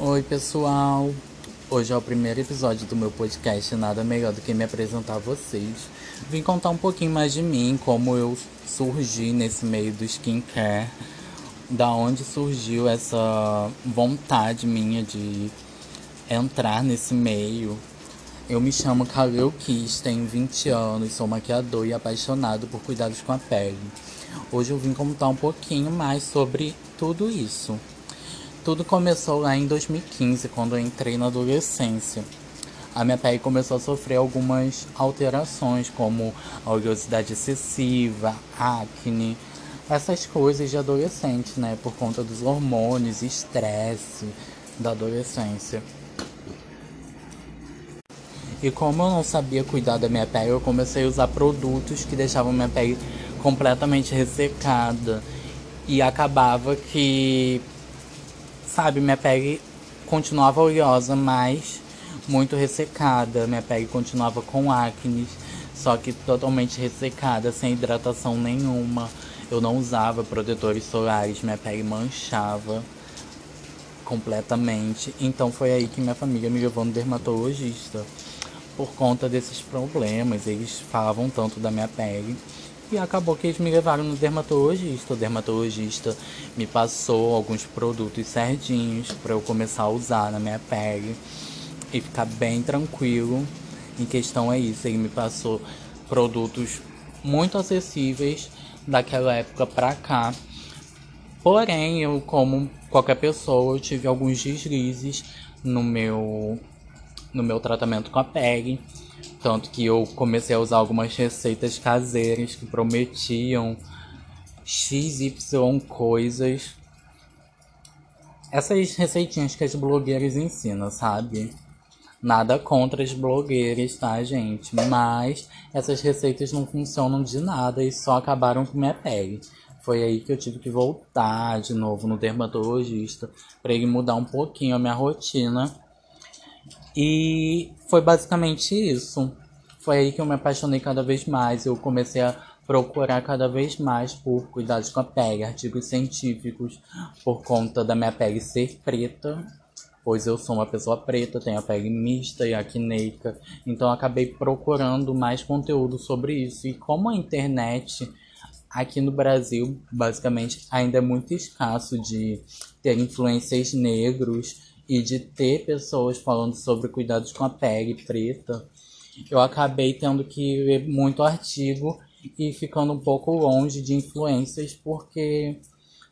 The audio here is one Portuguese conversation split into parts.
Oi, pessoal. Hoje é o primeiro episódio do meu podcast Nada Melhor do que me apresentar a vocês. Vim contar um pouquinho mais de mim, como eu surgi nesse meio do skincare, da onde surgiu essa vontade minha de entrar nesse meio. Eu me chamo Kaleu Kiss, tenho 20 anos, sou maquiador e apaixonado por cuidados com a pele. Hoje eu vim contar um pouquinho mais sobre tudo isso. Tudo começou lá em 2015, quando eu entrei na adolescência. A minha pele começou a sofrer algumas alterações, como a oleosidade excessiva, acne, essas coisas de adolescente, né? Por conta dos hormônios, estresse da adolescência. E como eu não sabia cuidar da minha pele, eu comecei a usar produtos que deixavam minha pele completamente ressecada. E acabava que sabe, minha pele continuava oleosa, mas muito ressecada. Minha pele continuava com acne, só que totalmente ressecada, sem hidratação nenhuma. Eu não usava protetores solares, minha pele manchava completamente. Então foi aí que minha família me levou no dermatologista. Por conta desses problemas, eles falavam tanto da minha pele e acabou que eles me levaram no dermatologista. O dermatologista me passou alguns produtos certinhos para eu começar a usar na minha pele e ficar bem tranquilo. Em questão é isso, ele me passou produtos muito acessíveis daquela época pra cá. Porém, eu como qualquer pessoa, eu tive alguns deslizes no meu no meu tratamento com a pele tanto que eu comecei a usar algumas receitas caseiras que prometiam XY coisas. Essas receitinhas que as blogueiras ensinam, sabe? Nada contra as blogueiras, tá, gente? Mas essas receitas não funcionam de nada e só acabaram com minha pele. Foi aí que eu tive que voltar de novo no dermatologista para ele mudar um pouquinho a minha rotina e foi basicamente isso. Foi aí que eu me apaixonei cada vez mais. Eu comecei a procurar cada vez mais por cuidados com a pele, artigos científicos, por conta da minha pele ser preta, pois eu sou uma pessoa preta, tenho a pele mista e acneica, então acabei procurando mais conteúdo sobre isso. E como a internet aqui no Brasil, basicamente, ainda é muito escasso de ter influências negros e de ter pessoas falando sobre cuidados com a pele preta, eu acabei tendo que ler muito artigo e ficando um pouco longe de influências porque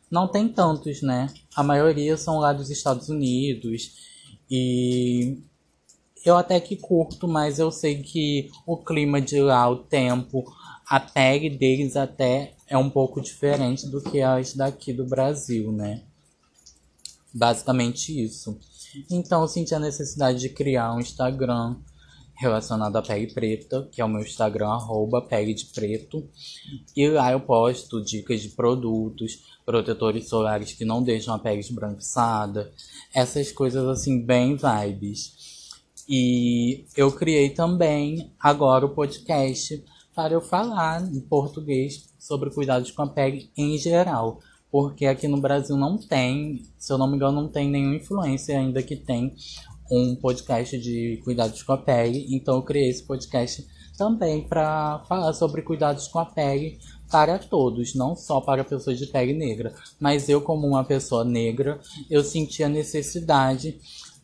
não tem tantos, né? A maioria são lá dos Estados Unidos e eu até que curto, mas eu sei que o clima de lá, o tempo, a pele deles até é um pouco diferente do que as daqui do Brasil, né? Basicamente isso. Então eu senti a necessidade de criar um Instagram relacionado à pele preta, que é o meu Instagram, arroba de preto. E lá eu posto dicas de produtos, protetores solares que não deixam a pele esbranquiçada, essas coisas assim, bem vibes. E eu criei também agora o podcast para eu falar em português sobre cuidados com a pele em geral porque aqui no Brasil não tem, se eu não me engano, não tem nenhuma influência ainda que tem um podcast de cuidados com a pele. Então eu criei esse podcast também para falar sobre cuidados com a pele para todos, não só para pessoas de pele negra. Mas eu, como uma pessoa negra, eu senti a necessidade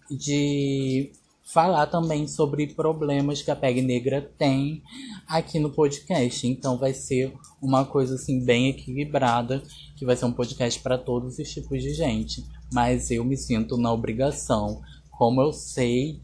de falar também sobre problemas que a pele negra tem aqui no podcast. Então vai ser uma coisa assim bem equilibrada, que vai ser um podcast para todos os tipos de gente. Mas eu me sinto na obrigação, como eu sei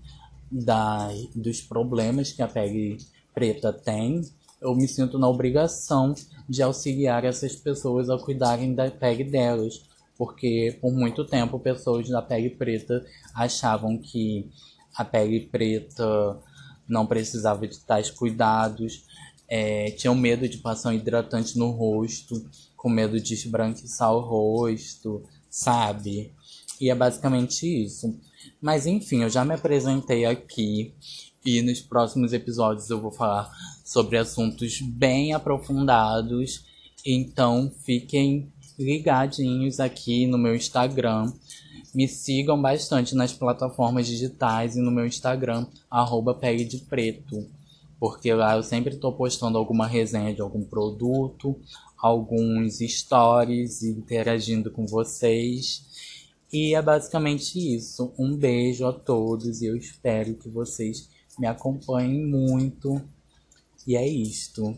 da, dos problemas que a pele preta tem, eu me sinto na obrigação de auxiliar essas pessoas a cuidarem da pele delas. Porque por muito tempo pessoas da pele preta achavam que a pele preta não precisava de tais cuidados, é, tinham medo de passar um hidratante no rosto, com medo de esbranquiçar o rosto, sabe? E é basicamente isso. Mas enfim, eu já me apresentei aqui e nos próximos episódios eu vou falar sobre assuntos bem aprofundados. Então fiquem ligadinhos aqui no meu Instagram Me sigam bastante nas plataformas digitais e no meu Instagram, arroba Preto. Porque lá eu sempre estou postando alguma resenha de algum produto, alguns stories, interagindo com vocês. E é basicamente isso. Um beijo a todos e eu espero que vocês me acompanhem muito. E é isto.